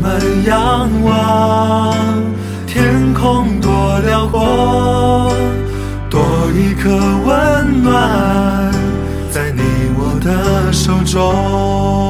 们仰望天空多辽阔，多一颗温暖在你我的手中。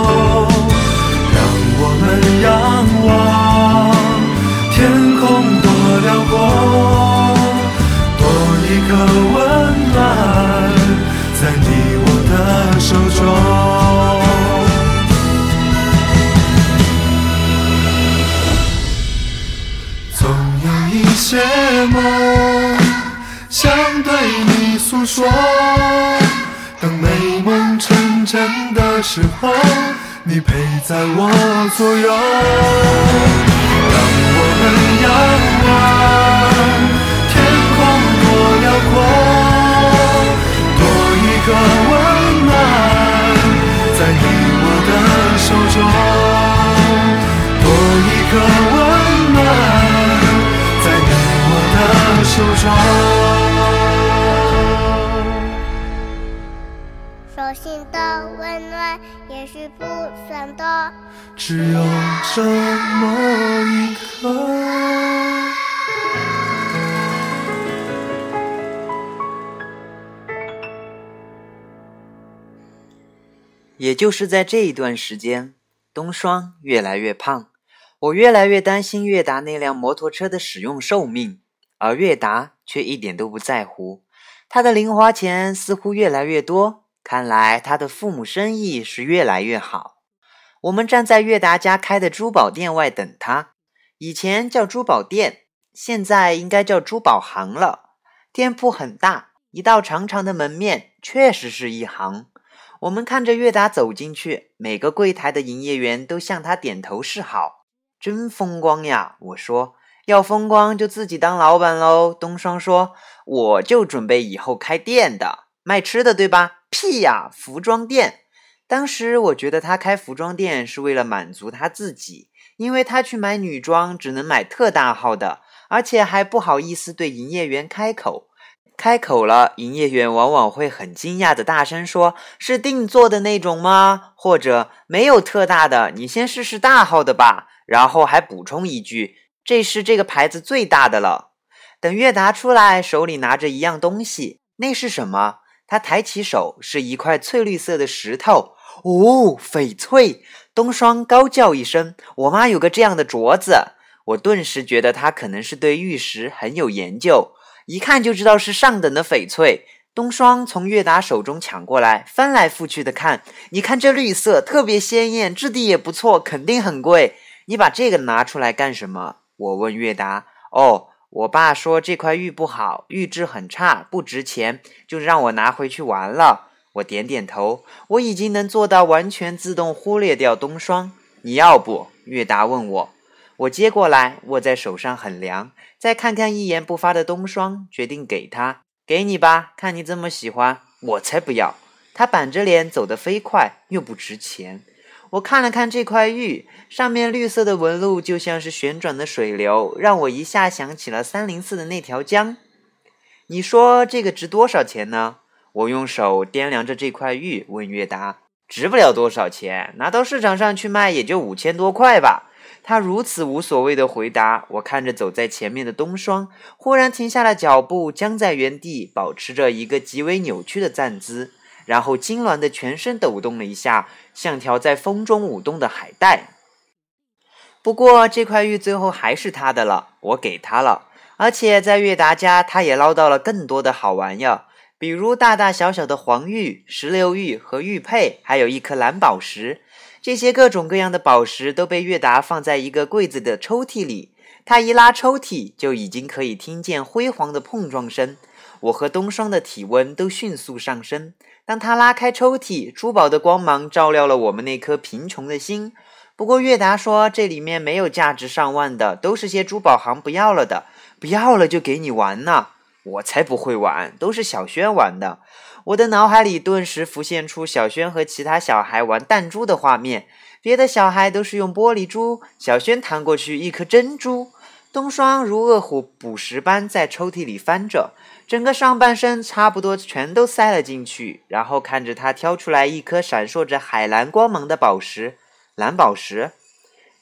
温暖在你我的手中。总有一些梦想对你诉说，等美梦成真的时候。你陪在我左右，让我们仰望辽阔，多一个温暖在你我的手中，多一个温暖在你我的手中，手心的温暖。也许不算多，只有这么一刻。也就是在这一段时间，冬霜越来越胖，我越来越担心月达那辆摩托车的使用寿命，而月达却一点都不在乎，他的零花钱似乎越来越多。看来他的父母生意是越来越好。我们站在月达家开的珠宝店外等他，以前叫珠宝店，现在应该叫珠宝行了。店铺很大，一道长长的门面，确实是一行。我们看着月达走进去，每个柜台的营业员都向他点头示好，真风光呀！我说要风光就自己当老板喽。东双说我就准备以后开店的，卖吃的，对吧？屁呀！服装店。当时我觉得他开服装店是为了满足他自己，因为他去买女装只能买特大号的，而且还不好意思对营业员开口。开口了，营业员往往会很惊讶的大声说：“是定做的那种吗？”或者“没有特大的，你先试试大号的吧。”然后还补充一句：“这是这个牌子最大的了。等月达出来，手里拿着一样东西，那是什么？他抬起手，是一块翠绿色的石头。哦，翡翠！冬霜高叫一声：“我妈有个这样的镯子。”我顿时觉得他可能是对玉石很有研究，一看就知道是上等的翡翠。冬霜从月达手中抢过来，翻来覆去的看。你看这绿色特别鲜艳，质地也不错，肯定很贵。你把这个拿出来干什么？我问月达。哦，我爸说这块玉不好，玉质很差，不值钱，就让我拿回去玩了。我点点头，我已经能做到完全自动忽略掉冬霜。你要不？月达问我。我接过来，握在手上很凉。再看看一言不发的冬霜，决定给他。给你吧，看你这么喜欢，我才不要。他板着脸走得飞快，又不值钱。我看了看这块玉，上面绿色的纹路就像是旋转的水流，让我一下想起了三零四的那条江。你说这个值多少钱呢？我用手掂量着这块玉，问月达：“值不了多少钱，拿到市场上去卖也就五千多块吧。”他如此无所谓的回答，我看着走在前面的冬霜，忽然停下了脚步，僵在原地，保持着一个极为扭曲的站姿，然后痉挛的全身抖动了一下，像条在风中舞动的海带。不过这块玉最后还是他的了，我给他了，而且在月达家，他也捞到了更多的好玩意儿，比如大大小小的黄玉、石榴玉和玉佩，还有一颗蓝宝石。这些各种各样的宝石都被月达放在一个柜子的抽屉里。他一拉抽屉，就已经可以听见辉煌的碰撞声。我和冬霜的体温都迅速上升。当他拉开抽屉，珠宝的光芒照亮了我们那颗贫穷的心。不过月达说，这里面没有价值上万的，都是些珠宝行不要了的。不要了就给你玩呢？我才不会玩，都是小轩玩的。我的脑海里顿时浮现出小轩和其他小孩玩弹珠的画面，别的小孩都是用玻璃珠，小轩弹过去一颗珍珠。冬霜如饿虎捕食般在抽屉里翻着，整个上半身差不多全都塞了进去，然后看着他挑出来一颗闪烁着海蓝光芒的宝石，蓝宝石。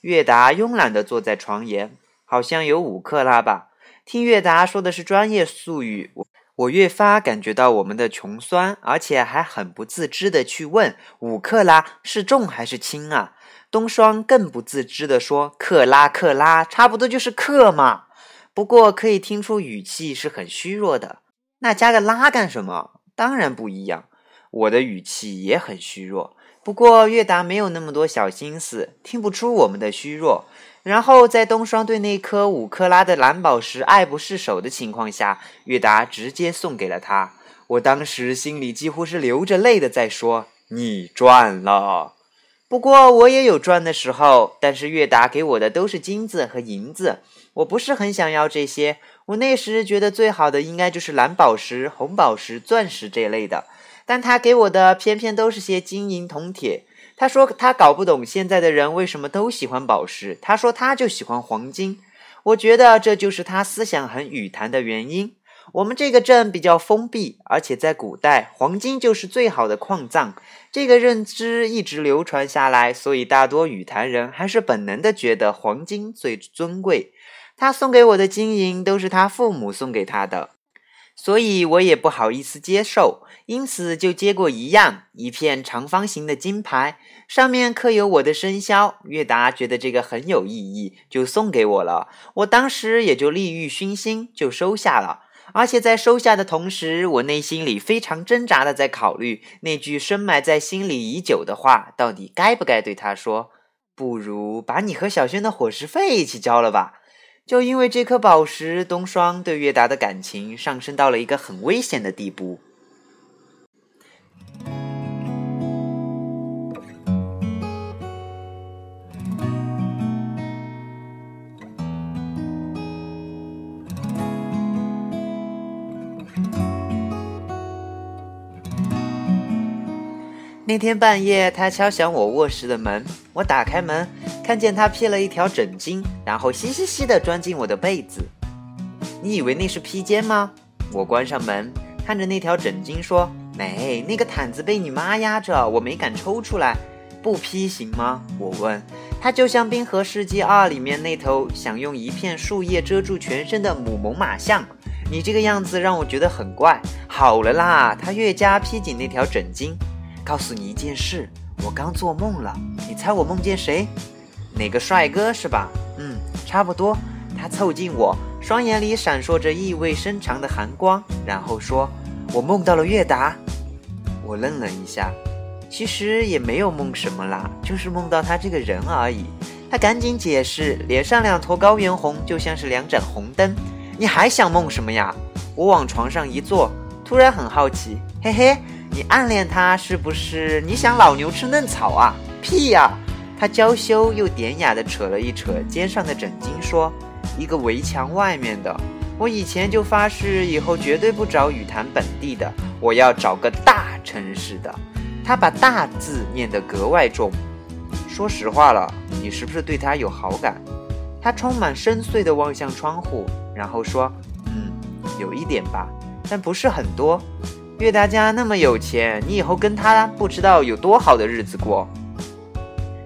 月达慵懒地坐在床沿，好像有五克拉吧。听月达说的是专业术语。我越发感觉到我们的穷酸，而且还很不自知的去问五克拉是重还是轻啊？东双更不自知的说克拉克拉，差不多就是克嘛。不过可以听出语气是很虚弱的。那加个拉干什么？当然不一样。我的语气也很虚弱。不过月达没有那么多小心思，听不出我们的虚弱。然后在冬霜对那颗五克拉的蓝宝石爱不释手的情况下，月达直接送给了他。我当时心里几乎是流着泪的在说：“你赚了。”不过我也有赚的时候，但是月达给我的都是金子和银子，我不是很想要这些。我那时觉得最好的应该就是蓝宝石、红宝石、钻石这类的，但他给我的偏偏都是些金银铜铁。他说他搞不懂现在的人为什么都喜欢宝石。他说他就喜欢黄金。我觉得这就是他思想很语坛的原因。我们这个镇比较封闭，而且在古代，黄金就是最好的矿藏。这个认知一直流传下来，所以大多语坛人还是本能的觉得黄金最尊贵。他送给我的金银都是他父母送给他的。所以我也不好意思接受，因此就接过一样，一片长方形的金牌，上面刻有我的生肖。月达觉得这个很有意义，就送给我了。我当时也就利欲熏心，就收下了。而且在收下的同时，我内心里非常挣扎的在考虑那句深埋在心里已久的话，到底该不该对他说？不如把你和小轩的伙食费一起交了吧。就因为这颗宝石，冬霜对月达的感情上升到了一个很危险的地步。那天半夜，他敲响我卧室的门，我打开门。看见他披了一条枕巾，然后嘻嘻嘻地钻进我的被子。你以为那是披肩吗？我关上门，看着那条枕巾说：“没，那个毯子被你妈压着，我没敢抽出来。不披行吗？”我问。它就像《冰河世纪二》里面那头想用一片树叶遮住全身的母猛犸象。你这个样子让我觉得很怪。好了啦，他越加披紧那条枕巾。告诉你一件事，我刚做梦了。你猜我梦见谁？哪个帅哥是吧？嗯，差不多。他凑近我，双眼里闪烁着意味深长的寒光，然后说：“我梦到了月达。”我愣了一下，其实也没有梦什么啦，就是梦到他这个人而已。他赶紧解释，脸上两坨高原红就像是两盏红灯。你还想梦什么呀？我往床上一坐，突然很好奇，嘿嘿，你暗恋他是不是？你想老牛吃嫩草啊？屁呀！他娇羞又典雅地扯了一扯肩上的枕巾，说：“一个围墙外面的。我以前就发誓，以后绝对不找雨坛本地的，我要找个大城市的。”他把“大”字念得格外重。说实话了，你是不是对他有好感？他充满深邃地望向窗户。然后说：“嗯，有一点吧，但不是很多。岳大家那么有钱，你以后跟他不知道有多好的日子过。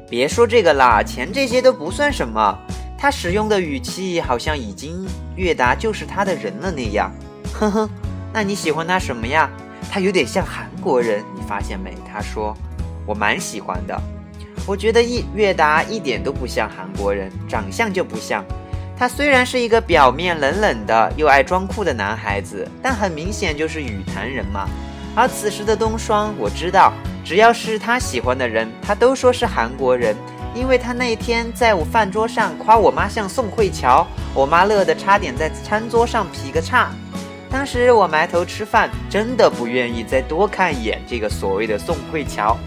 别说这个啦，钱这些都不算什么。”他使用的语气好像已经岳达就是他的人了那样。哼哼，那你喜欢他什么呀？他有点像韩国人，你发现没？他说：“我蛮喜欢的。我觉得一岳达一点都不像韩国人，长相就不像。”他虽然是一个表面冷冷的又爱装酷的男孩子，但很明显就是雨坛人嘛。而此时的冬霜，我知道，只要是他喜欢的人，他都说是韩国人，因为他那天在我饭桌上夸我妈像宋慧乔，我妈乐得差点在餐桌上劈个叉。当时我埋头吃饭，真的不愿意再多看一眼这个所谓的宋慧乔。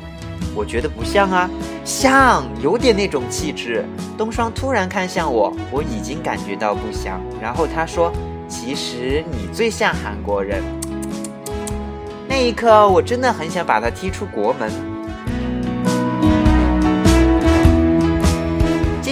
我觉得不像啊，像有点那种气质。冬霜突然看向我，我已经感觉到不像。然后他说：“其实你最像韩国人。”那一刻，我真的很想把他踢出国门。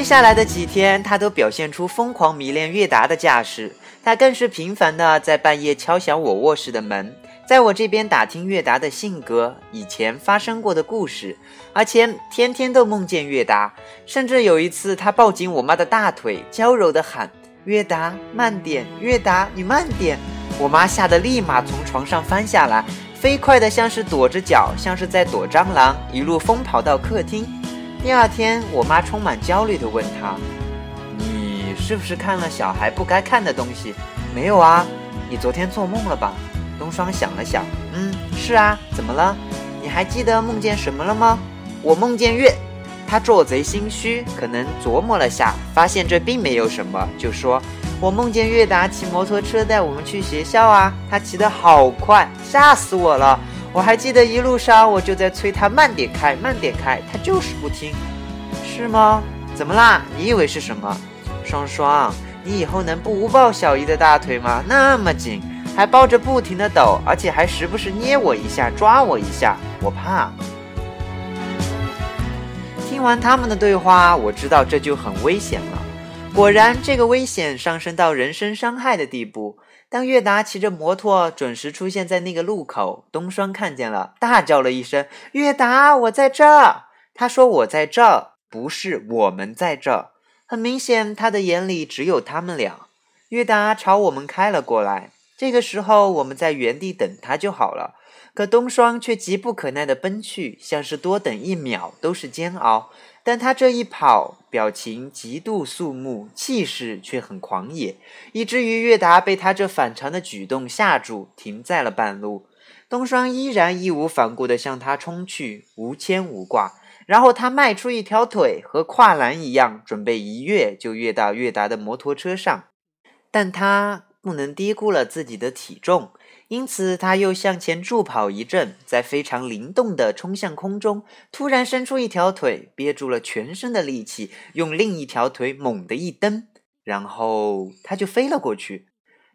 下来的几天，他都表现出疯狂迷恋月达的架势，他更是频繁的在半夜敲响我卧室的门。在我这边打听月达的性格，以前发生过的故事，而且天天都梦见月达，甚至有一次他抱紧我妈的大腿，娇柔的喊：“月达，慢点！月达，你慢点！”我妈吓得立马从床上翻下来，飞快的像是躲着脚，像是在躲蟑螂，一路疯跑到客厅。第二天，我妈充满焦虑地问他：“你是不是看了小孩不该看的东西？”“没有啊，你昨天做梦了吧？”东双想了想，嗯，是啊，怎么了？你还记得梦见什么了吗？我梦见月，他做贼心虚，可能琢磨了下，发现这并没有什么，就说：“我梦见月达骑摩托车带我们去学校啊，他骑得好快，吓死我了！我还记得一路上我就在催他慢点开，慢点开，他就是不听，是吗？怎么啦？你以为是什么？双双，你以后能不抱小姨的大腿吗？那么紧。”还抱着不停的抖，而且还时不时捏我一下、抓我一下，我怕。听完他们的对话，我知道这就很危险了。果然，这个危险上升到人身伤害的地步。当月达骑着摩托准时出现在那个路口，冬霜看见了，大叫了一声：“月达，我在这儿！”他说：“我在这儿，不是我们在这儿。”很明显，他的眼里只有他们俩。月达朝我们开了过来。这个时候，我们在原地等他就好了。可冬霜却急不可耐地奔去，像是多等一秒都是煎熬。但他这一跑，表情极度肃穆，气势却很狂野，以至于月达被他这反常的举动吓住，停在了半路。冬霜依然义无反顾地向他冲去，无牵无挂。然后他迈出一条腿，和跨栏一样，准备一跃就跃到月达的摩托车上。但他。不能低估了自己的体重，因此他又向前助跑一阵，在非常灵动地冲向空中，突然伸出一条腿，憋住了全身的力气，用另一条腿猛地一蹬，然后他就飞了过去。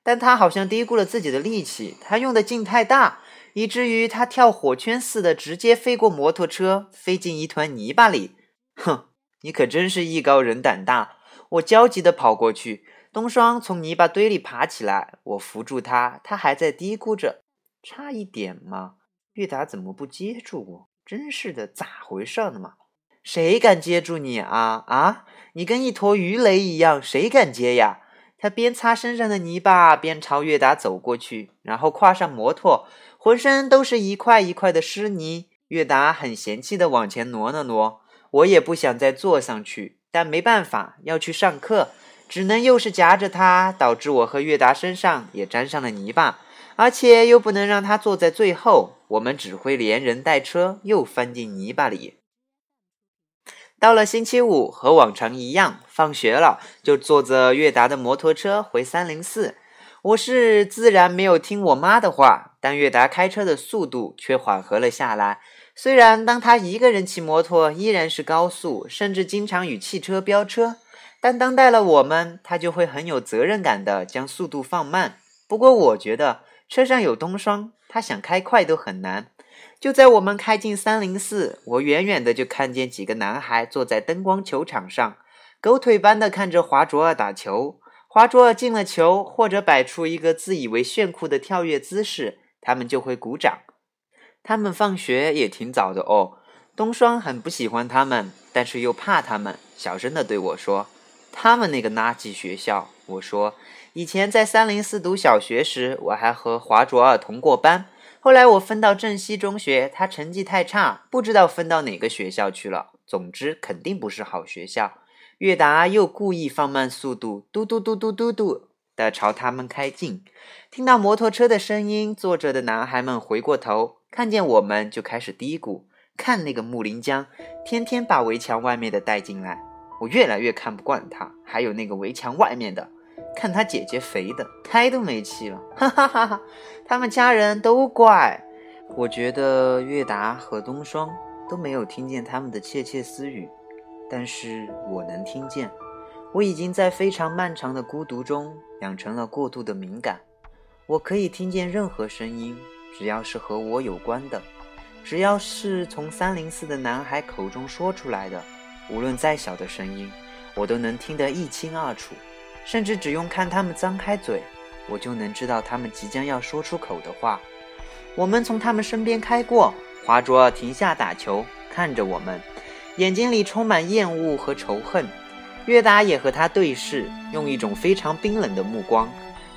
但他好像低估了自己的力气，他用的劲太大，以至于他跳火圈似的直接飞过摩托车，飞进一团泥巴里。哼，你可真是艺高人胆大！我焦急地跑过去。冬霜从泥巴堆里爬起来，我扶住他，他还在嘀咕着：“差一点嘛，月达怎么不接住我？真是的，咋回事呢嘛？”谁敢接住你啊啊！你跟一坨鱼雷一样，谁敢接呀？他边擦身上的泥巴，边朝月达走过去，然后跨上摩托，浑身都是一块一块的湿泥。月达很嫌弃的往前挪了挪，我也不想再坐上去，但没办法，要去上课，只能又是夹着它，导致我和月达身上也沾上了泥巴，而且又不能让他坐在最后，我们只会连人带车又翻进泥巴里。到了星期五，和往常一样，放学了就坐着月达的摩托车回三零四。我是自然没有听我妈的话，但月达开车的速度却缓和了下来。虽然当他一个人骑摩托依然是高速，甚至经常与汽车飙车，但当带了我们，他就会很有责任感的将速度放慢。不过我觉得车上有冬霜，他想开快都很难。就在我们开进三零四，我远远的就看见几个男孩坐在灯光球场上，狗腿般的看着华卓尔打球。华卓尔进了球，或者摆出一个自以为炫酷的跳跃姿势，他们就会鼓掌。他们放学也挺早的哦。冬霜很不喜欢他们，但是又怕他们，小声的对我说：“他们那个垃圾学校。”我说：“以前在三零四读小学时，我还和华卓尔同过班。后来我分到镇西中学，他成绩太差，不知道分到哪个学校去了。总之，肯定不是好学校。”月达又故意放慢速度，嘟嘟嘟嘟嘟嘟的朝他们开进。听到摩托车的声音，坐着的男孩们回过头。看见我们就开始嘀咕，看那个木林江，天天把围墙外面的带进来，我越来越看不惯他。还有那个围墙外面的，看他姐姐肥的，胎都没气了，哈哈哈哈！他们家人都怪。我觉得月达和冬霜都没有听见他们的窃窃私语，但是我能听见。我已经在非常漫长的孤独中养成了过度的敏感，我可以听见任何声音。只要是和我有关的，只要是从三零四的男孩口中说出来的，无论再小的声音，我都能听得一清二楚。甚至只用看他们张开嘴，我就能知道他们即将要说出口的话。我们从他们身边开过，华卓停下打球，看着我们，眼睛里充满厌恶和仇恨。约达也和他对视，用一种非常冰冷的目光。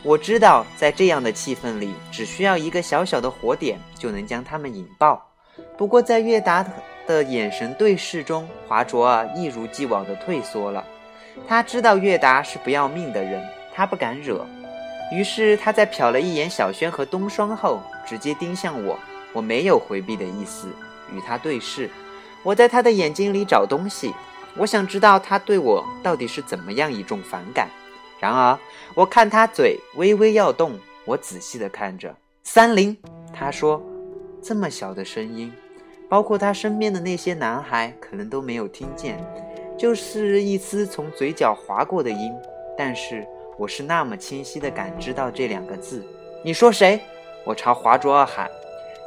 我知道，在这样的气氛里，只需要一个小小的火点就能将他们引爆。不过，在月达的眼神对视中，华卓儿一如既往地退缩了。他知道月达是不要命的人，他不敢惹。于是，他在瞟了一眼小轩和冬霜后，直接盯向我。我没有回避的意思，与他对视。我在他的眼睛里找东西，我想知道他对我到底是怎么样一种反感。然而，我看他嘴微微要动，我仔细地看着。三零，他说，这么小的声音，包括他身边的那些男孩可能都没有听见，就是一丝从嘴角划过的音。但是我是那么清晰地感知到这两个字。你说谁？我朝华卓尔喊。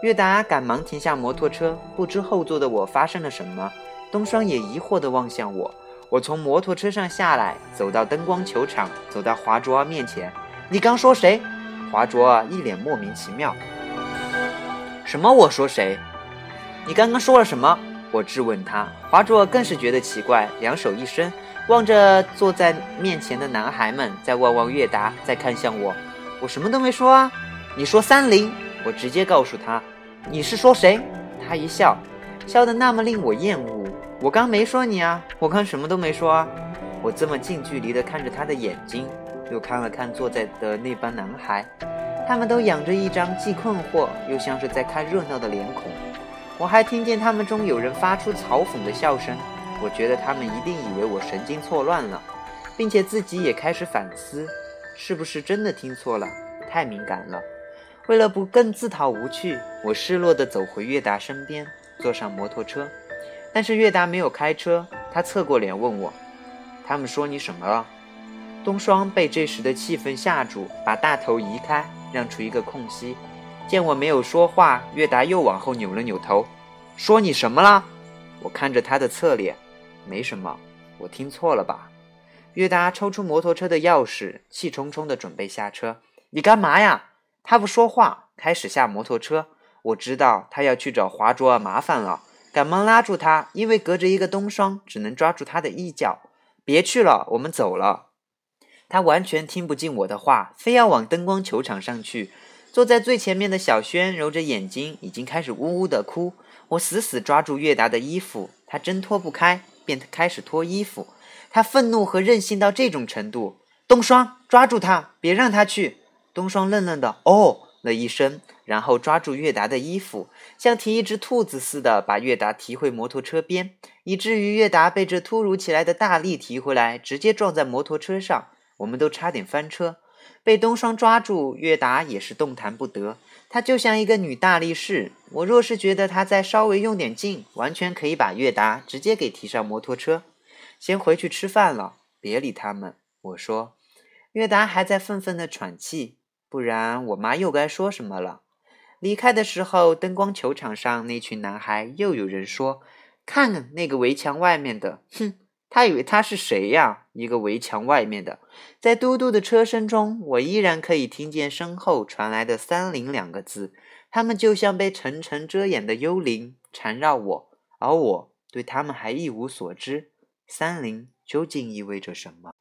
月达赶忙停下摩托车，不知后座的我发生了什么。东双也疑惑地望向我。我从摩托车上下来，走到灯光球场，走到华卓尔面前。你刚说谁？华卓尔一脸莫名其妙。什么？我说谁？你刚刚说了什么？我质问他。华卓更是觉得奇怪，两手一伸，望着坐在面前的男孩们，再望望月达，再看向我。我什么都没说啊。你说三零，我直接告诉他。你是说谁？他一笑，笑得那么令我厌恶。我刚没说你啊，我刚什么都没说啊。我这么近距离的看着他的眼睛，又看了看坐在的那帮男孩，他们都仰着一张既困惑又像是在看热闹的脸孔。我还听见他们中有人发出嘲讽的笑声。我觉得他们一定以为我神经错乱了，并且自己也开始反思，是不是真的听错了？太敏感了。为了不更自讨无趣，我失落地走回月达身边，坐上摩托车。但是月达没有开车，他侧过脸问我：“他们说你什么了？”冬霜被这时的气氛吓住，把大头移开，让出一个空隙。见我没有说话，月达又往后扭了扭头，说：“你什么了？”我看着他的侧脸，没什么，我听错了吧？月达抽出摩托车的钥匙，气冲冲地准备下车。你干嘛呀？他不说话，开始下摩托车。我知道他要去找华卓尔麻烦了。赶忙拉住他，因为隔着一个冬霜，只能抓住他的衣角。别去了，我们走了。他完全听不进我的话，非要往灯光球场上去。坐在最前面的小轩揉着眼睛，已经开始呜呜的哭。我死死抓住月达的衣服，他挣脱不开，便开始脱衣服。他愤怒和任性到这种程度。冬霜，抓住他，别让他去。冬霜愣愣的哦了一声，然后抓住月达的衣服，像提一只兔子似的把月达提回摩托车边，以至于月达被这突如其来的大力提回来，直接撞在摩托车上。我们都差点翻车。被冬霜抓住，月达也是动弹不得。她就像一个女大力士。我若是觉得她再稍微用点劲，完全可以把月达直接给提上摩托车。先回去吃饭了，别理他们。我说，月达还在愤愤的喘气，不然我妈又该说什么了。离开的时候，灯光球场上那群男孩又有人说：“看那个围墙外面的，哼。”他以为他是谁呀？一个围墙外面的，在嘟嘟的车声中，我依然可以听见身后传来的“三零”两个字。他们就像被层层遮掩的幽灵缠绕我，而我对他们还一无所知。三零究竟意味着什么？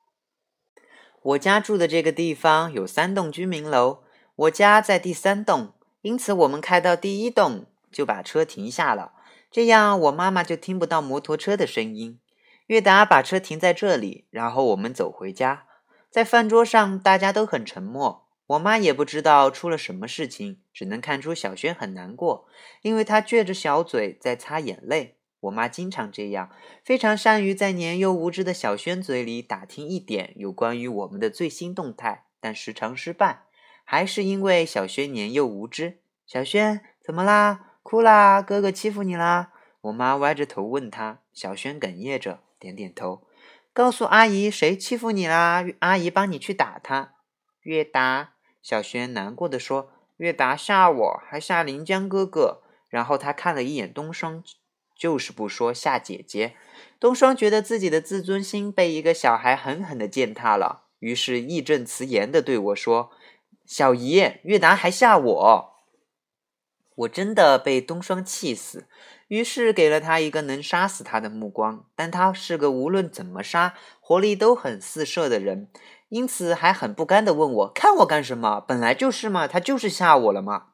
我家住的这个地方有三栋居民楼，我家在第三栋，因此我们开到第一栋就把车停下了，这样我妈妈就听不到摩托车的声音。月达把车停在这里，然后我们走回家。在饭桌上，大家都很沉默。我妈也不知道出了什么事情，只能看出小轩很难过，因为他撅着小嘴在擦眼泪。我妈经常这样，非常善于在年幼无知的小轩嘴里打听一点有关于我们的最新动态，但时常失败，还是因为小轩年幼无知。小轩怎么啦？哭啦？哥哥欺负你啦？我妈歪着头问他。小轩哽咽着。点点头，告诉阿姨谁欺负你啦？阿姨帮你去打他。月达，小轩难过的说：“月达吓我，还吓临江哥哥。”然后他看了一眼冬霜，就是不说吓姐姐。冬霜觉得自己的自尊心被一个小孩狠狠的践踏了，于是义正辞严的对我说：“小姨，月达还吓我。”我真的被冬霜气死。于是给了他一个能杀死他的目光，但他是个无论怎么杀活力都很四射的人，因此还很不甘地问我：“看我干什么？本来就是嘛，他就是吓我了嘛。”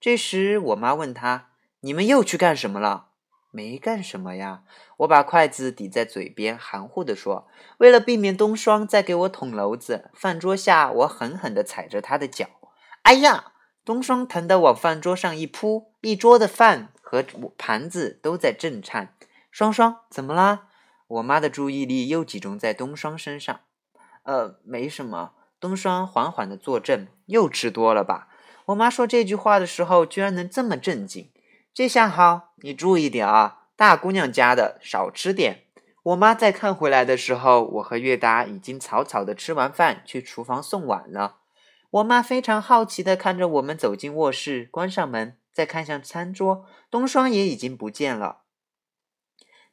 这时我妈问他：“你们又去干什么了？”“没干什么呀。”我把筷子抵在嘴边，含糊地说：“为了避免冬霜再给我捅娄子，饭桌下我狠狠地踩着他的脚。”“哎呀！”冬霜疼得往饭桌上一扑，一桌的饭。和盘子都在震颤。双双，怎么啦？我妈的注意力又集中在冬霜身上。呃，没什么。冬霜缓缓的坐正。又吃多了吧？我妈说这句话的时候，居然能这么正经。这下好，你注意点啊，大姑娘家的，少吃点。我妈再看回来的时候，我和月达已经草草的吃完饭，去厨房送碗了。我妈非常好奇的看着我们走进卧室，关上门。再看向餐桌，冬霜也已经不见了。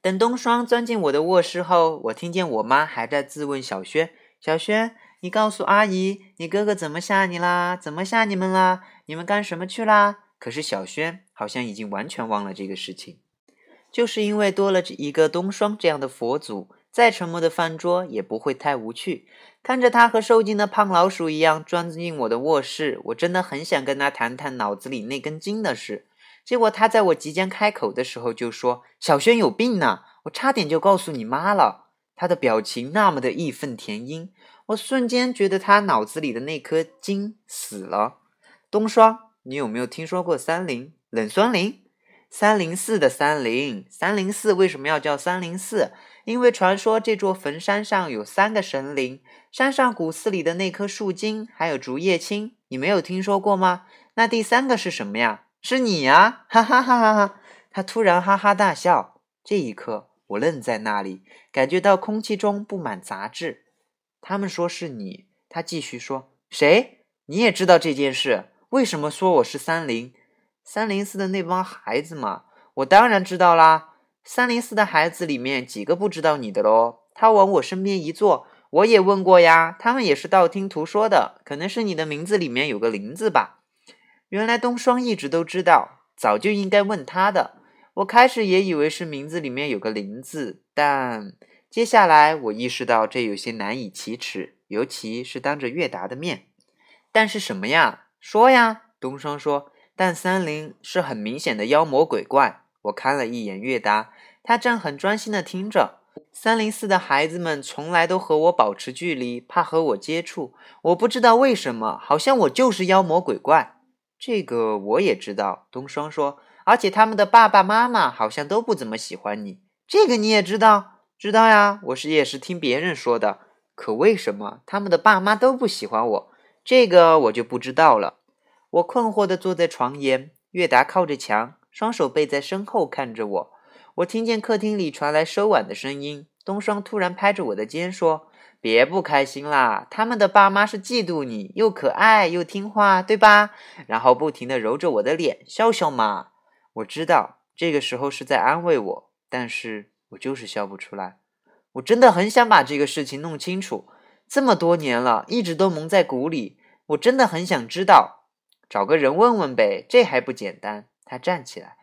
等冬霜钻进我的卧室后，我听见我妈还在自问小轩：“小轩，你告诉阿姨，你哥哥怎么吓你啦？怎么吓你们啦？你们干什么去啦？”可是小轩好像已经完全忘了这个事情，就是因为多了一个冬霜这样的佛祖。再沉默的饭桌也不会太无趣。看着他和受惊的胖老鼠一样钻进我的卧室，我真的很想跟他谈谈脑子里那根筋的事。结果他在我即将开口的时候就说：“小轩有病呢，我差点就告诉你妈了。”他的表情那么的义愤填膺，我瞬间觉得他脑子里的那颗筋死了。冬霜，你有没有听说过三零冷酸灵？三零四的三零，三零四为什么要叫三零四？因为传说这座坟山上有三个神灵，山上古寺里的那棵树精，还有竹叶青，你没有听说过吗？那第三个是什么呀？是你呀！哈哈哈哈哈！他突然哈哈大笑。这一刻，我愣在那里，感觉到空气中布满杂质。他们说是你。他继续说：“谁？你也知道这件事？为什么说我是三零？三零四的那帮孩子嘛？我当然知道啦。”三零四的孩子里面几个不知道你的喽？他往我身边一坐，我也问过呀，他们也是道听途说的，可能是你的名字里面有个林字吧。原来冬霜一直都知道，早就应该问他的。我开始也以为是名字里面有个“林”字，但接下来我意识到这有些难以启齿，尤其是当着月达的面。但是什么呀？说呀！东双说。但三林是很明显的妖魔鬼怪。我看了一眼月达，他正很专心的听着。三零四的孩子们从来都和我保持距离，怕和我接触。我不知道为什么，好像我就是妖魔鬼怪。这个我也知道。东双说。而且他们的爸爸妈妈好像都不怎么喜欢你，这个你也知道？知道呀，我是也是听别人说的。可为什么他们的爸妈都不喜欢我？这个我就不知道了。我困惑地坐在床沿，月达靠着墙，双手背在身后看着我。我听见客厅里传来收碗的声音。东双突然拍着我的肩说：“别不开心啦，他们的爸妈是嫉妒你，又可爱又听话，对吧？”然后不停地揉着我的脸，笑笑嘛。我知道这个时候是在安慰我，但是我就是笑不出来。我真的很想把这个事情弄清楚，这么多年了，一直都蒙在鼓里。我真的很想知道，找个人问问呗，这还不简单？他站起来，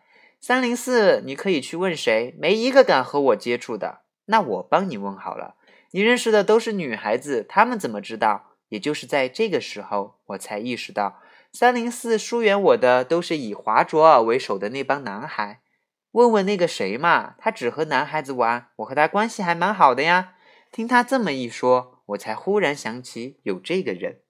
三零四，你可以去问谁，没一个敢和我接触的。那我帮你问好了，你认识的都是女孩子，她们怎么知道？也就是在这个时候，我才意识到。三零四疏远我的都是以华卓尔为首的那帮男孩，问问那个谁嘛，他只和男孩子玩，我和他关系还蛮好的呀。听他这么一说，我才忽然想起有这个人。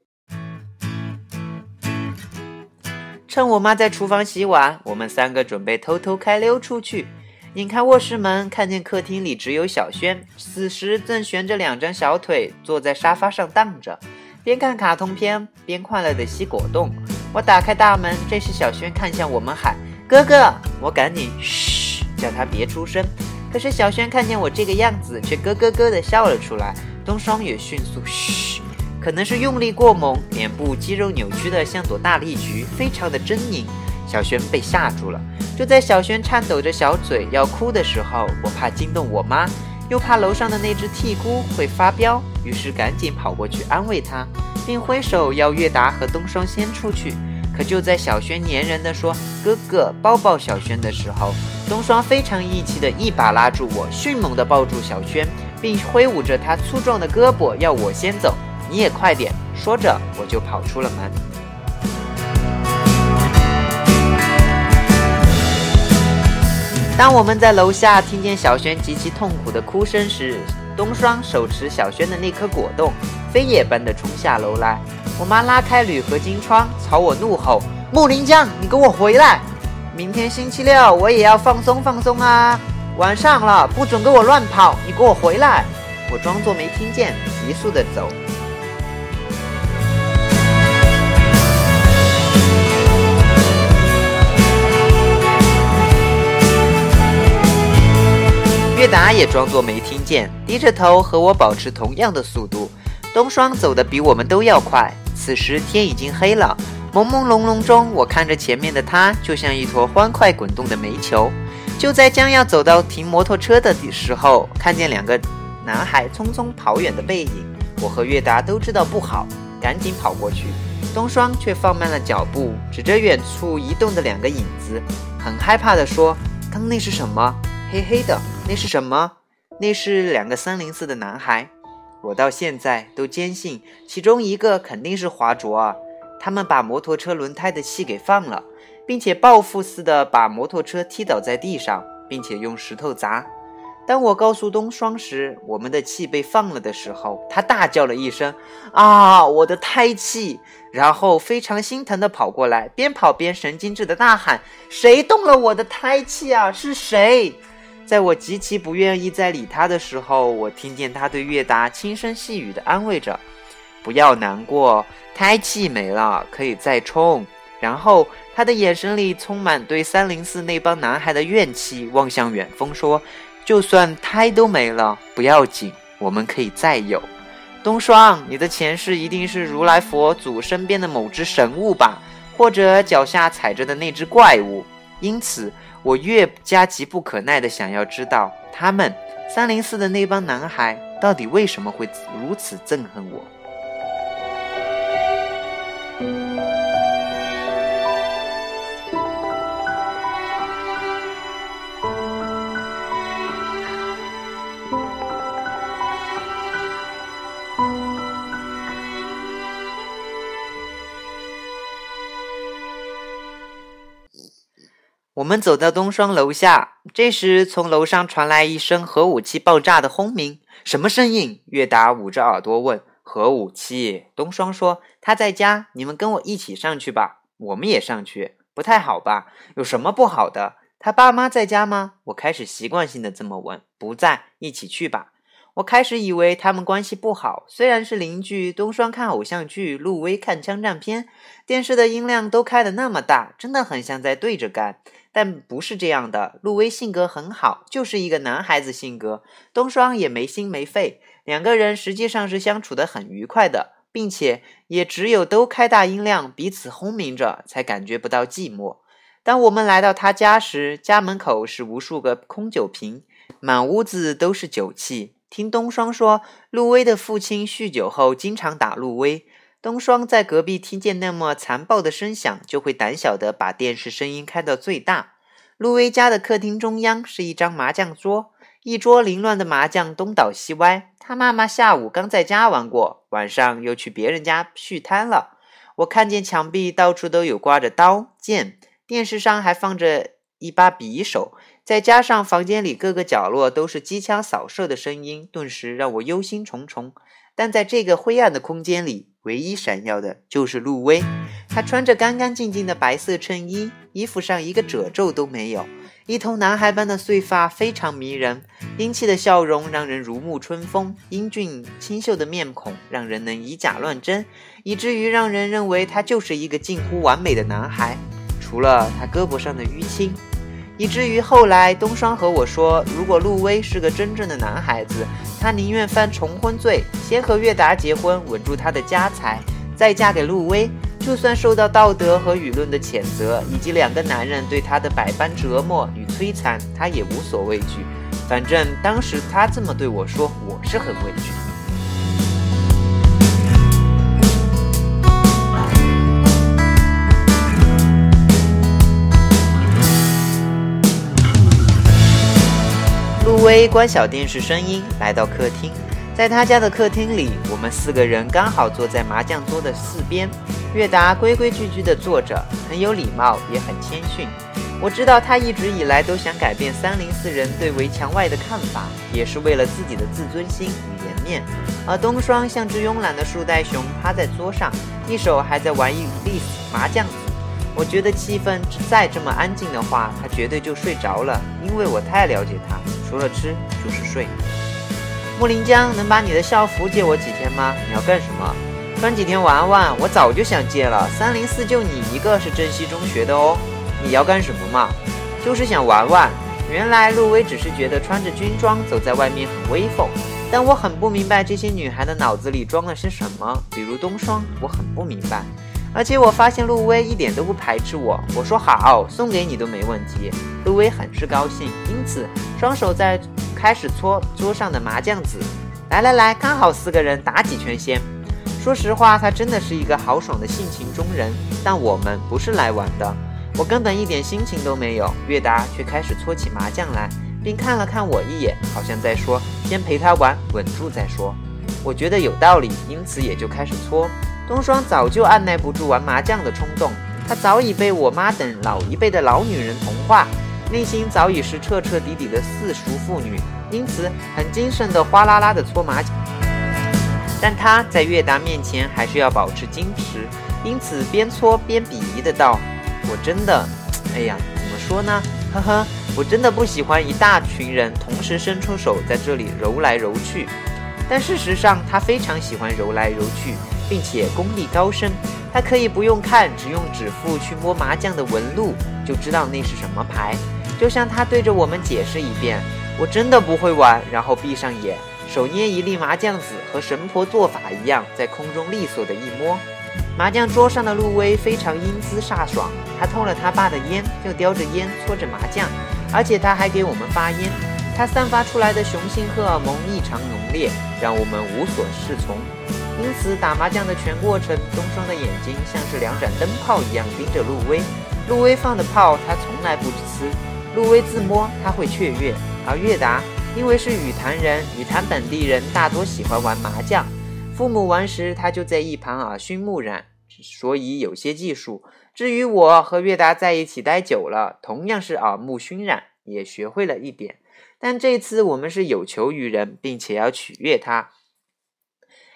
趁我妈在厨房洗碗，我们三个准备偷偷开溜出去。拧开卧室门，看见客厅里只有小轩，此时正悬着两张小腿坐在沙发上荡着。边看卡通片边快乐的吸果冻。我打开大门，这时小轩看向我们喊：“哥哥！”我赶紧嘘，叫他别出声。可是小轩看见我这个样子，却咯咯咯的笑了出来。东双也迅速嘘，可能是用力过猛，脸部肌肉扭曲的像朵大丽菊，非常的狰狞。小轩被吓住了。就在小轩颤抖着小嘴要哭的时候，我怕惊动我妈。又怕楼上的那只鹈鹕会发飙，于是赶紧跑过去安慰他，并挥手要月达和冬霜先出去。可就在小轩粘人的说“哥哥抱抱小轩”的时候，冬霜非常义气的一把拉住我，迅猛地抱住小轩，并挥舞着他粗壮的胳膊要我先走。你也快点！说着，我就跑出了门。当我们在楼下听见小轩极其痛苦的哭声时，冬霜手持小轩的那颗果冻，飞也般的冲下楼来。我妈拉开铝合金窗，朝我怒吼：“木林江，你给我回来！明天星期六，我也要放松放松啊！晚上了，不准给我乱跑！你给我回来！”我装作没听见，急速的走。月达也装作没听见，低着头和我保持同样的速度。冬霜走得比我们都要快。此时天已经黑了，朦朦胧胧中，我看着前面的他，就像一坨欢快滚动的煤球。就在将要走到停摩托车的时候，看见两个男孩匆匆跑远的背影。我和月达都知道不好，赶紧跑过去。冬霜却放慢了脚步，指着远处移动的两个影子，很害怕地说：“刚那是什么？黑黑的。”那是什么？那是两个三零四的男孩，我到现在都坚信其中一个肯定是华卓啊。他们把摩托车轮胎的气给放了，并且报复似的把摩托车踢倒在地上，并且用石头砸。当我告诉冬霜时，我们的气被放了的时候，他大叫了一声：“啊，我的胎气！”然后非常心疼的跑过来，边跑边神经质的大喊：“谁动了我的胎气啊？是谁？”在我极其不愿意再理他的时候，我听见他对月达轻声细语地安慰着：“不要难过，胎气没了，可以再冲。”然后他的眼神里充满对三零四那帮男孩的怨气，望向远方说：“就算胎都没了，不要紧，我们可以再有。”冬霜，你的前世一定是如来佛祖身边的某只神物吧，或者脚下踩着的那只怪物，因此。我越加急不可耐的想要知道，他们三零四的那帮男孩到底为什么会如此憎恨我。我们走到东双楼下，这时从楼上传来一声核武器爆炸的轰鸣。什么声音？月达捂着耳朵问。核武器。东双说他在家，你们跟我一起上去吧。我们也上去，不太好吧？有什么不好的？他爸妈在家吗？我开始习惯性的这么问。不在，一起去吧。我开始以为他们关系不好，虽然是邻居。东双看偶像剧，陆威看枪战片，电视的音量都开的那么大，真的很像在对着干。但不是这样的，陆威性格很好，就是一个男孩子性格。东双也没心没肺，两个人实际上是相处的很愉快的，并且也只有都开大音量，彼此轰鸣着，才感觉不到寂寞。当我们来到他家时，家门口是无数个空酒瓶，满屋子都是酒气。听东双说，陆威的父亲酗酒后经常打陆威。东双在隔壁听见那么残暴的声响，就会胆小的把电视声音开到最大。陆威家的客厅中央是一张麻将桌，一桌凌乱的麻将东倒西歪。他妈妈下午刚在家玩过，晚上又去别人家续摊了。我看见墙壁到处都有挂着刀剑，电视上还放着一把匕首。再加上房间里各个角落都是机枪扫射的声音，顿时让我忧心忡忡。但在这个灰暗的空间里，唯一闪耀的就是陆威。他穿着干干净净的白色衬衣，衣服上一个褶皱都没有，一头男孩般的碎发非常迷人，英气的笑容让人如沐春风，英俊清秀的面孔让人能以假乱真，以至于让人认为他就是一个近乎完美的男孩，除了他胳膊上的淤青。以至于后来，东双和我说，如果陆威是个真正的男孩子，他宁愿犯重婚罪，先和月达结婚，稳住他的家财，再嫁给陆威。就算受到道德和舆论的谴责，以及两个男人对他的百般折磨与摧残，他也无所畏惧。反正当时他这么对我说，我是很畏惧。陆威关小电视声音，来到客厅。在他家的客厅里，我们四个人刚好坐在麻将桌的四边。月达规规矩矩地坐着，很有礼貌，也很谦逊。我知道他一直以来都想改变三零四人对围墙外的看法，也是为了自己的自尊心与颜面。而冬双像只慵懒的树袋熊，趴在桌上，一手还在玩一粒麻将。我觉得气氛再这么安静的话，他绝对就睡着了，因为我太了解他，除了吃就是睡。木林江，能把你的校服借我几天吗？你要干什么？穿几天玩玩？我早就想借了。三零四就你一个是镇西中学的哦。你要干什么嘛？就是想玩玩。原来陆威只是觉得穿着军装走在外面很威风，但我很不明白这些女孩的脑子里装的是什么。比如冬霜，我很不明白。而且我发现陆威一点都不排斥我，我说好，送给你都没问题。陆威很是高兴，因此双手在开始搓桌上的麻将子。来来来，刚好四个人打几圈先。说实话，他真的是一个豪爽的性情中人。但我们不是来玩的，我根本一点心情都没有。月达却开始搓起麻将来，并看了看我一眼，好像在说：“先陪他玩，稳住再说。”我觉得有道理，因此也就开始搓。东双早就按耐不住玩麻将的冲动，他早已被我妈等老一辈的老女人同化，内心早已是彻彻底底的四俗妇女，因此很精神的哗啦啦的搓麻将。但他在月达面前还是要保持矜持，因此边搓边鄙夷的道：“我真的，哎呀，怎么说呢？呵呵，我真的不喜欢一大群人同时伸出手在这里揉来揉去。但事实上，他非常喜欢揉来揉去。”并且功力高深，他可以不用看，只用指腹去摸麻将的纹路，就知道那是什么牌。就像他对着我们解释一遍：“我真的不会玩。”然后闭上眼，手捏一粒麻将子，和神婆做法一样，在空中利索的一摸。麻将桌上的陆威非常英姿飒爽，他偷了他爸的烟，又叼着烟搓着麻将，而且他还给我们发烟。他散发出来的雄性荷尔蒙异常浓烈，让我们无所适从。因此，打麻将的全过程，东双的眼睛像是两盏灯泡一样盯着陆威。陆威放的炮，他从来不吃。陆威自摸，他会雀跃。而月达，因为是雨坛人，雨坛本地人大多喜欢玩麻将。父母玩时，他就在一旁耳熏目染。所以有些技术。至于我和月达在一起待久了，同样是耳目熏染，也学会了一点。但这次我们是有求于人，并且要取悦他，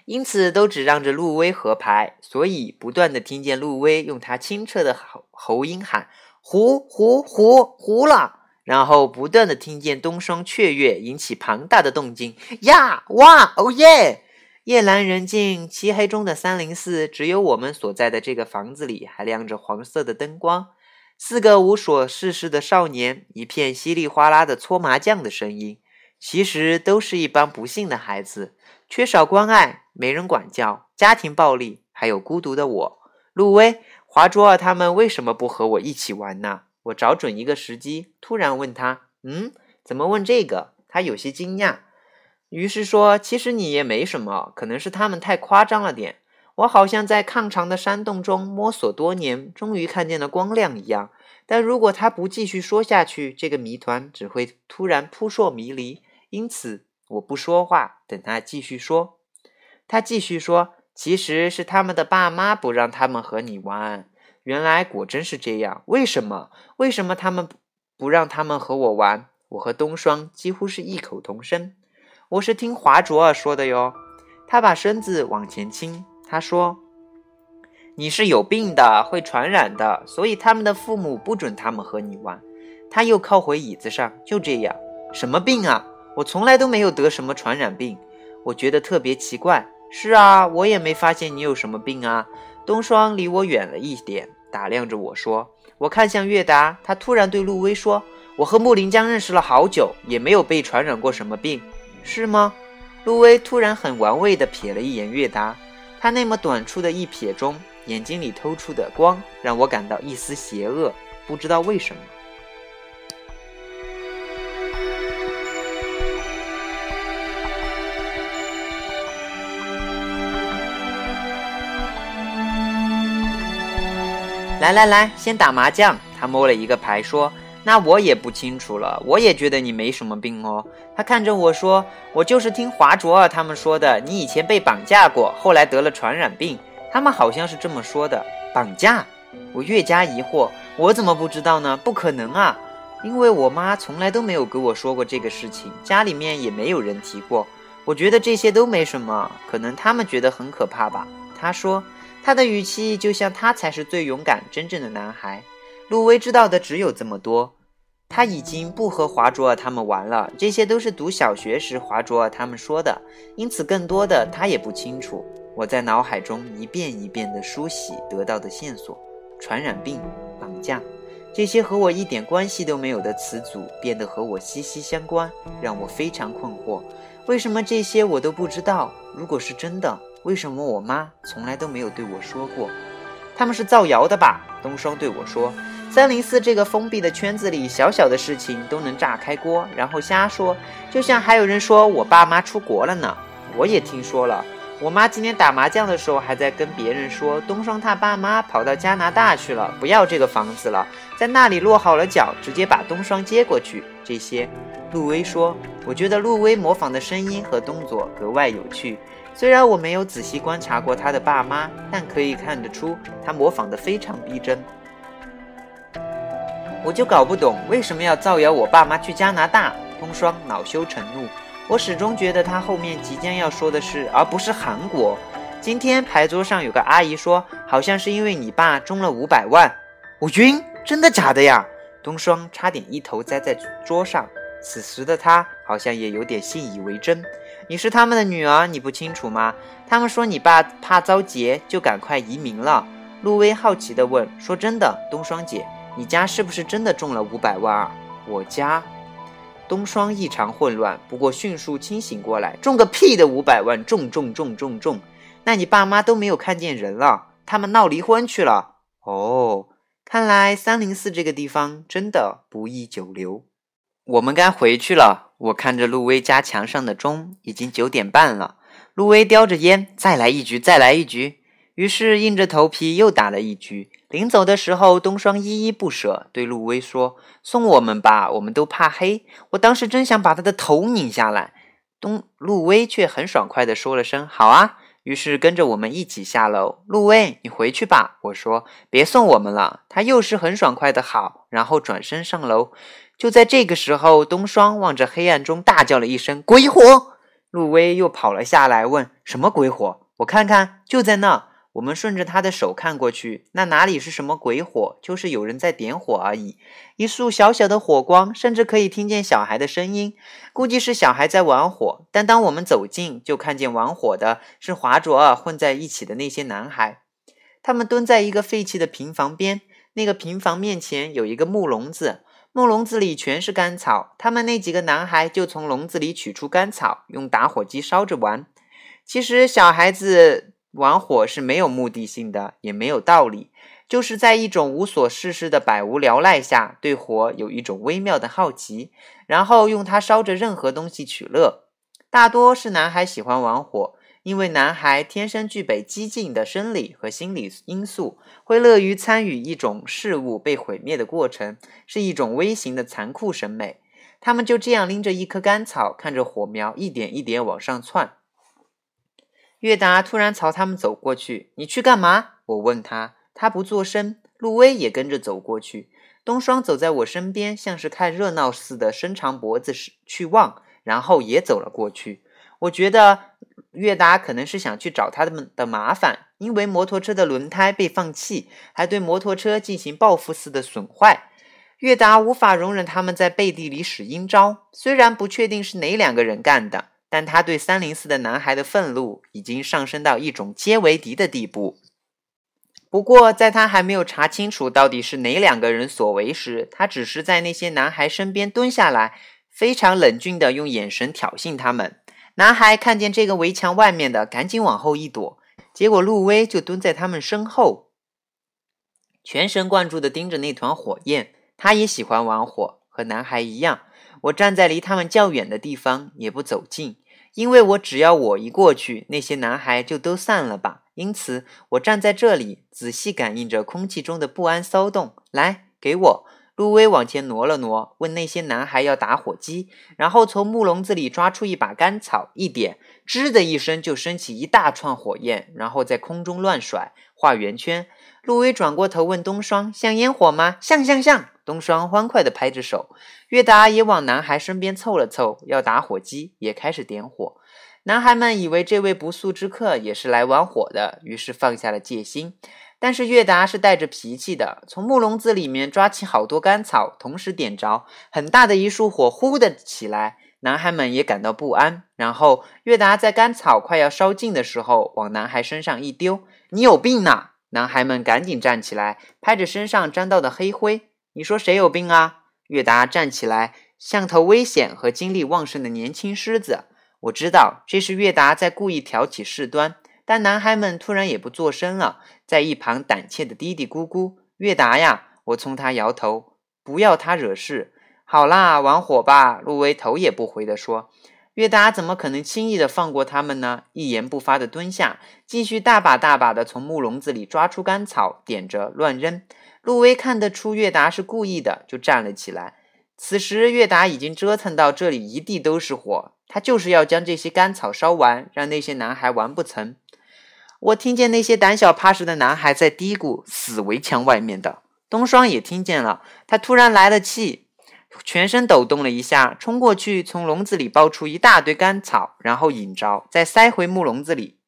因此都只让着陆威合牌。所以不断的听见陆威用他清澈的喉喉音喊“胡胡胡胡了”，然后不断的听见东升雀跃，引起庞大的动静。呀哇哦耶！夜阑人静，漆黑中的三零四，只有我们所在的这个房子里还亮着黄色的灯光。四个无所事事的少年，一片稀里哗啦的搓麻将的声音，其实都是一帮不幸的孩子，缺少关爱，没人管教，家庭暴力，还有孤独的我。陆威、华卓尔他们为什么不和我一起玩呢？我找准一个时机，突然问他：“嗯，怎么问这个？”他有些惊讶，于是说：“其实你也没什么，可能是他们太夸张了点。”我好像在抗长的山洞中摸索多年，终于看见了光亮一样。但如果他不继续说下去，这个谜团只会突然扑朔迷离。因此，我不说话，等他继续说。他继续说：“其实是他们的爸妈不让他们和你玩。原来果真是这样。为什么？为什么他们不让他们和我玩？”我和冬霜几乎是异口同声：“我是听华卓尔说的哟。”他把身子往前倾。他说：“你是有病的，会传染的，所以他们的父母不准他们和你玩。”他又靠回椅子上，就这样。什么病啊？我从来都没有得什么传染病。我觉得特别奇怪。是啊，我也没发现你有什么病啊。冬霜离我远了一点，打量着我说：“我看向月达。”他突然对陆威说：“我和木林江认识了好久，也没有被传染过什么病，是吗？”陆威突然很玩味地瞥了一眼月达。他那么短促的一瞥中，眼睛里透出的光让我感到一丝邪恶，不知道为什么。来来来，先打麻将。他摸了一个牌，说。那我也不清楚了，我也觉得你没什么病哦。他看着我说：“我就是听华卓尔他们说的，你以前被绑架过，后来得了传染病。他们好像是这么说的。”绑架？我越加疑惑，我怎么不知道呢？不可能啊，因为我妈从来都没有跟我说过这个事情，家里面也没有人提过。我觉得这些都没什么，可能他们觉得很可怕吧。他说，他的语气就像他才是最勇敢、真正的男孩。陆威知道的只有这么多。他已经不和华卓尔他们玩了，这些都是读小学时华卓尔他们说的，因此更多的他也不清楚。我在脑海中一遍一遍地梳洗得到的线索：传染病、绑架，这些和我一点关系都没有的词组变得和我息息相关，让我非常困惑。为什么这些我都不知道？如果是真的，为什么我妈从来都没有对我说过？他们是造谣的吧？东升对我说。三零四这个封闭的圈子里，小小的事情都能炸开锅，然后瞎说，就像还有人说我爸妈出国了呢。我也听说了，我妈今天打麻将的时候还在跟别人说，东双他爸妈跑到加拿大去了，不要这个房子了，在那里落好了脚，直接把东双接过去。这些，陆威说，我觉得陆威模仿的声音和动作格外有趣。虽然我没有仔细观察过他的爸妈，但可以看得出他模仿的非常逼真。我就搞不懂为什么要造谣我爸妈去加拿大。冬霜恼羞成怒，我始终觉得他后面即将要说的是，而不是韩国。今天牌桌上有个阿姨说，好像是因为你爸中了五百万。我晕，真的假的呀？冬霜差点一头栽在桌上。此时的他好像也有点信以为真。你是他们的女儿，你不清楚吗？他们说你爸怕遭劫，就赶快移民了。陆威好奇地问：“说真的，冬霜姐？”你家是不是真的中了五百万啊？我家，冬霜异常混乱，不过迅速清醒过来，中个屁的五百万，中中中中中！那你爸妈都没有看见人了，他们闹离婚去了。哦，看来三零四这个地方真的不宜久留。我们该回去了。我看着陆威家墙上的钟，已经九点半了。陆威叼着烟，再来一局，再来一局。于是硬着头皮又打了一局。临走的时候，冬霜依依不舍，对陆威说：“送我们吧，我们都怕黑。”我当时真想把他的头拧下来。东陆威却很爽快地说了声：“好啊，于是跟着我们一起下楼。陆威，你回去吧。我说别送我们了。他又是很爽快的好，然后转身上楼。就在这个时候，冬霜望着黑暗中大叫了一声：“鬼火！”陆威又跑了下来，问：“什么鬼火？我看看，就在那。”我们顺着他的手看过去，那哪里是什么鬼火，就是有人在点火而已。一束小小的火光，甚至可以听见小孩的声音，估计是小孩在玩火。但当我们走近，就看见玩火的是华卓尔混在一起的那些男孩。他们蹲在一个废弃的平房边，那个平房面前有一个木笼子，木笼子里全是干草。他们那几个男孩就从笼子里取出干草，用打火机烧着玩。其实小孩子。玩火是没有目的性的，也没有道理，就是在一种无所事事的百无聊赖下，对火有一种微妙的好奇，然后用它烧着任何东西取乐。大多是男孩喜欢玩火，因为男孩天生具备激进的生理和心理因素，会乐于参与一种事物被毁灭的过程，是一种微型的残酷审美。他们就这样拎着一棵干草，看着火苗一点一点往上窜。月达突然朝他们走过去，“你去干嘛？”我问他，他不作声。陆威也跟着走过去。冬霜走在我身边，像是看热闹似的，伸长脖子去望，然后也走了过去。我觉得月达可能是想去找他们的麻烦，因为摩托车的轮胎被放气，还对摩托车进行报复似的损坏。月达无法容忍他们在背地里使阴招，虽然不确定是哪两个人干的。但他对三零四的男孩的愤怒已经上升到一种皆为敌的地步。不过，在他还没有查清楚到底是哪两个人所为时，他只是在那些男孩身边蹲下来，非常冷峻地用眼神挑衅他们。男孩看见这个围墙外面的，赶紧往后一躲，结果路威就蹲在他们身后，全神贯注地盯着那团火焰。他也喜欢玩火，和男孩一样。我站在离他们较远的地方，也不走近，因为我只要我一过去，那些男孩就都散了吧。因此，我站在这里，仔细感应着空气中的不安骚动。来，给我！陆威往前挪了挪，问那些男孩要打火机，然后从木笼子里抓出一把干草，一点，吱的一声就升起一大串火焰，然后在空中乱甩，画圆圈。陆威转过头问冬霜：“像烟火吗？”“像像像！”冬霜欢快地拍着手。月达也往男孩身边凑了凑，要打火机，也开始点火。男孩们以为这位不速之客也是来玩火的，于是放下了戒心。但是月达是带着脾气的，从木笼子里面抓起好多干草，同时点着，很大的一束火，呼的起来。男孩们也感到不安。然后月达在干草快要烧尽的时候，往男孩身上一丢：“你有病呐！”男孩们赶紧站起来，拍着身上沾到的黑灰。你说谁有病啊？月达站起来，像头危险和精力旺盛的年轻狮子。我知道这是月达在故意挑起事端，但男孩们突然也不作声了，在一旁胆怯的嘀嘀咕咕。月达呀，我冲他摇头，不要他惹事。好啦，玩火吧。陆威头也不回地说。月达怎么可能轻易的放过他们呢？一言不发的蹲下，继续大把大把的从木笼子里抓出干草，点着乱扔。陆威看得出月达是故意的，就站了起来。此时月达已经折腾到这里一地都是火，他就是要将这些干草烧完，让那些男孩玩不成。我听见那些胆小怕事的男孩在嘀咕：“死围墙外面的。”冬霜也听见了，他突然来了气。全身抖动了一下，冲过去，从笼子里抱出一大堆干草，然后引着，再塞回木笼子里。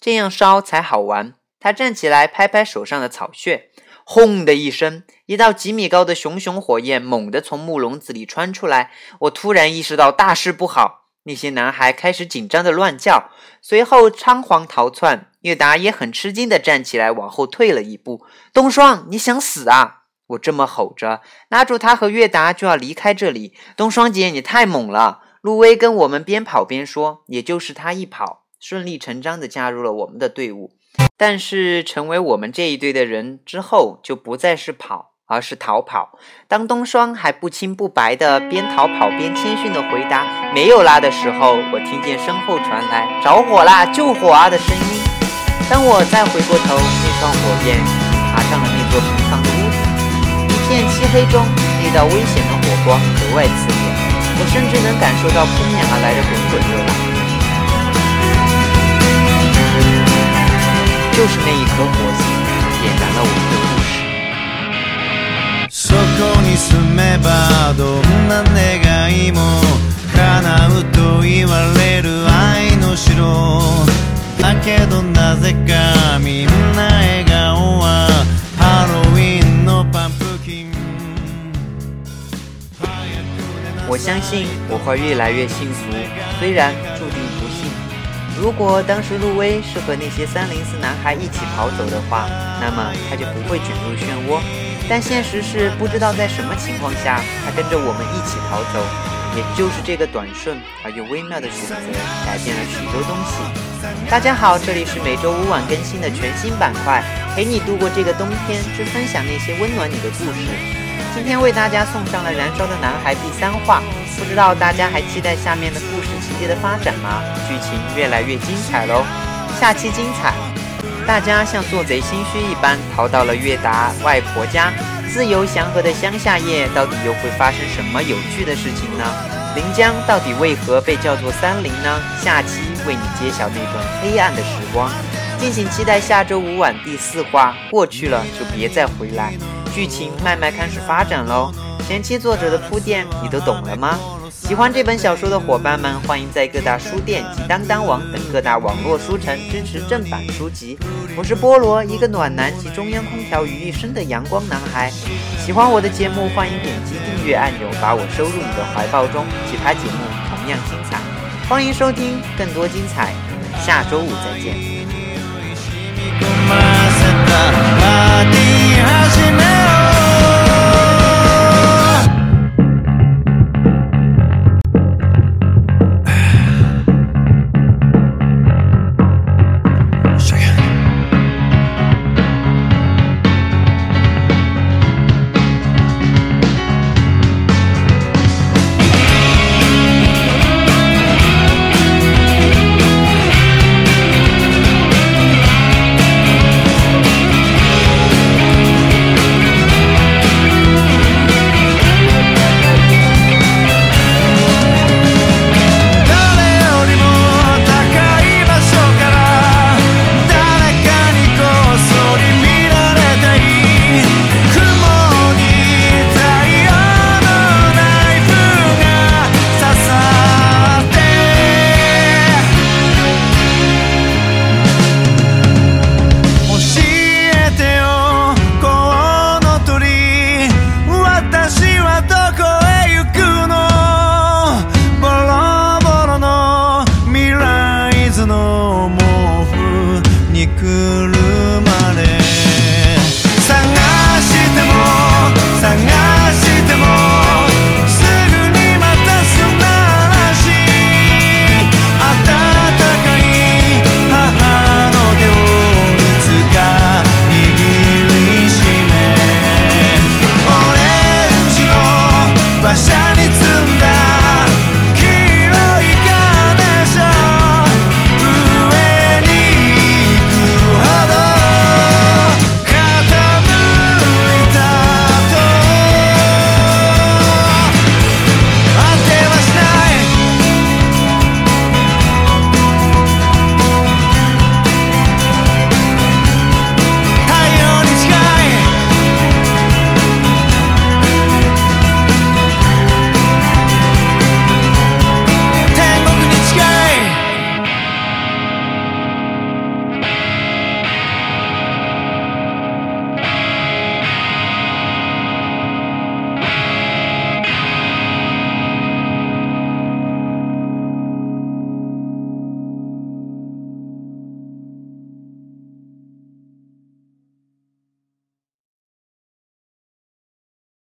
这样烧才好玩。他站起来，拍拍手上的草屑，轰的一声，一道几米高的熊熊火焰猛地从木笼子里窜出来。我突然意识到大事不好，那些男孩开始紧张的乱叫，随后仓皇逃窜。月达也很吃惊的站起来，往后退了一步。冬霜，你想死啊？我这么吼着，拉住他和月达就要离开这里。冬霜姐，你太猛了！陆威跟我们边跑边说。也就是他一跑，顺理成章地加入了我们的队伍。但是成为我们这一队的人之后，就不再是跑，而是逃跑。当冬霜还不清不白的边逃跑边谦逊的回答“没有啦”的时候，我听见身后传来“着火啦，救火啊”的声音。当我再回过头，那团火焰已经爬上了那座平房的屋顶。一片漆黑中，那道危险的火光格外刺眼，我甚至能感受到扑面而来的滚滚热浪。就是那一颗火星点燃了我们的故事。そこに住めばどんな願いも叶うと言われる愛の城だけどなぜかみんな笑顔はハロウィンのパンプキン我相信我会越来越幸福，虽然注定不幸。如果当时路威是和那些三零四男孩一起跑走的话，那么他就不会卷入漩涡。 但现实是，不知道在什么情况下，他跟着我们一起逃走。也就是这个短顺而又微妙的选择，改变了许多东西。大家好，这里是每周五晚更新的全新板块，陪你度过这个冬天，之分享那些温暖你的故事。今天为大家送上了《燃烧的男孩》第三话，不知道大家还期待下面的故事情节的发展吗？剧情越来越精彩喽！下期精彩，大家像做贼心虚一般逃到了月达外婆家。自由祥和的乡下夜，到底又会发生什么有趣的事情呢？临江到底为何被叫做三林呢？下期为你揭晓那段黑暗的时光，敬请期待下周五晚第四话。过去了就别再回来，剧情慢慢开始发展喽。前期作者的铺垫，你都懂了吗？喜欢这本小说的伙伴们，欢迎在各大书店及当当网等各大网络书城支持正版书籍。我是菠萝，一个暖男及中央空调于一身的阳光男孩。喜欢我的节目，欢迎点击订阅按钮，把我收入你的怀抱中。其他节目同样精彩，欢迎收听更多精彩。下周五再见。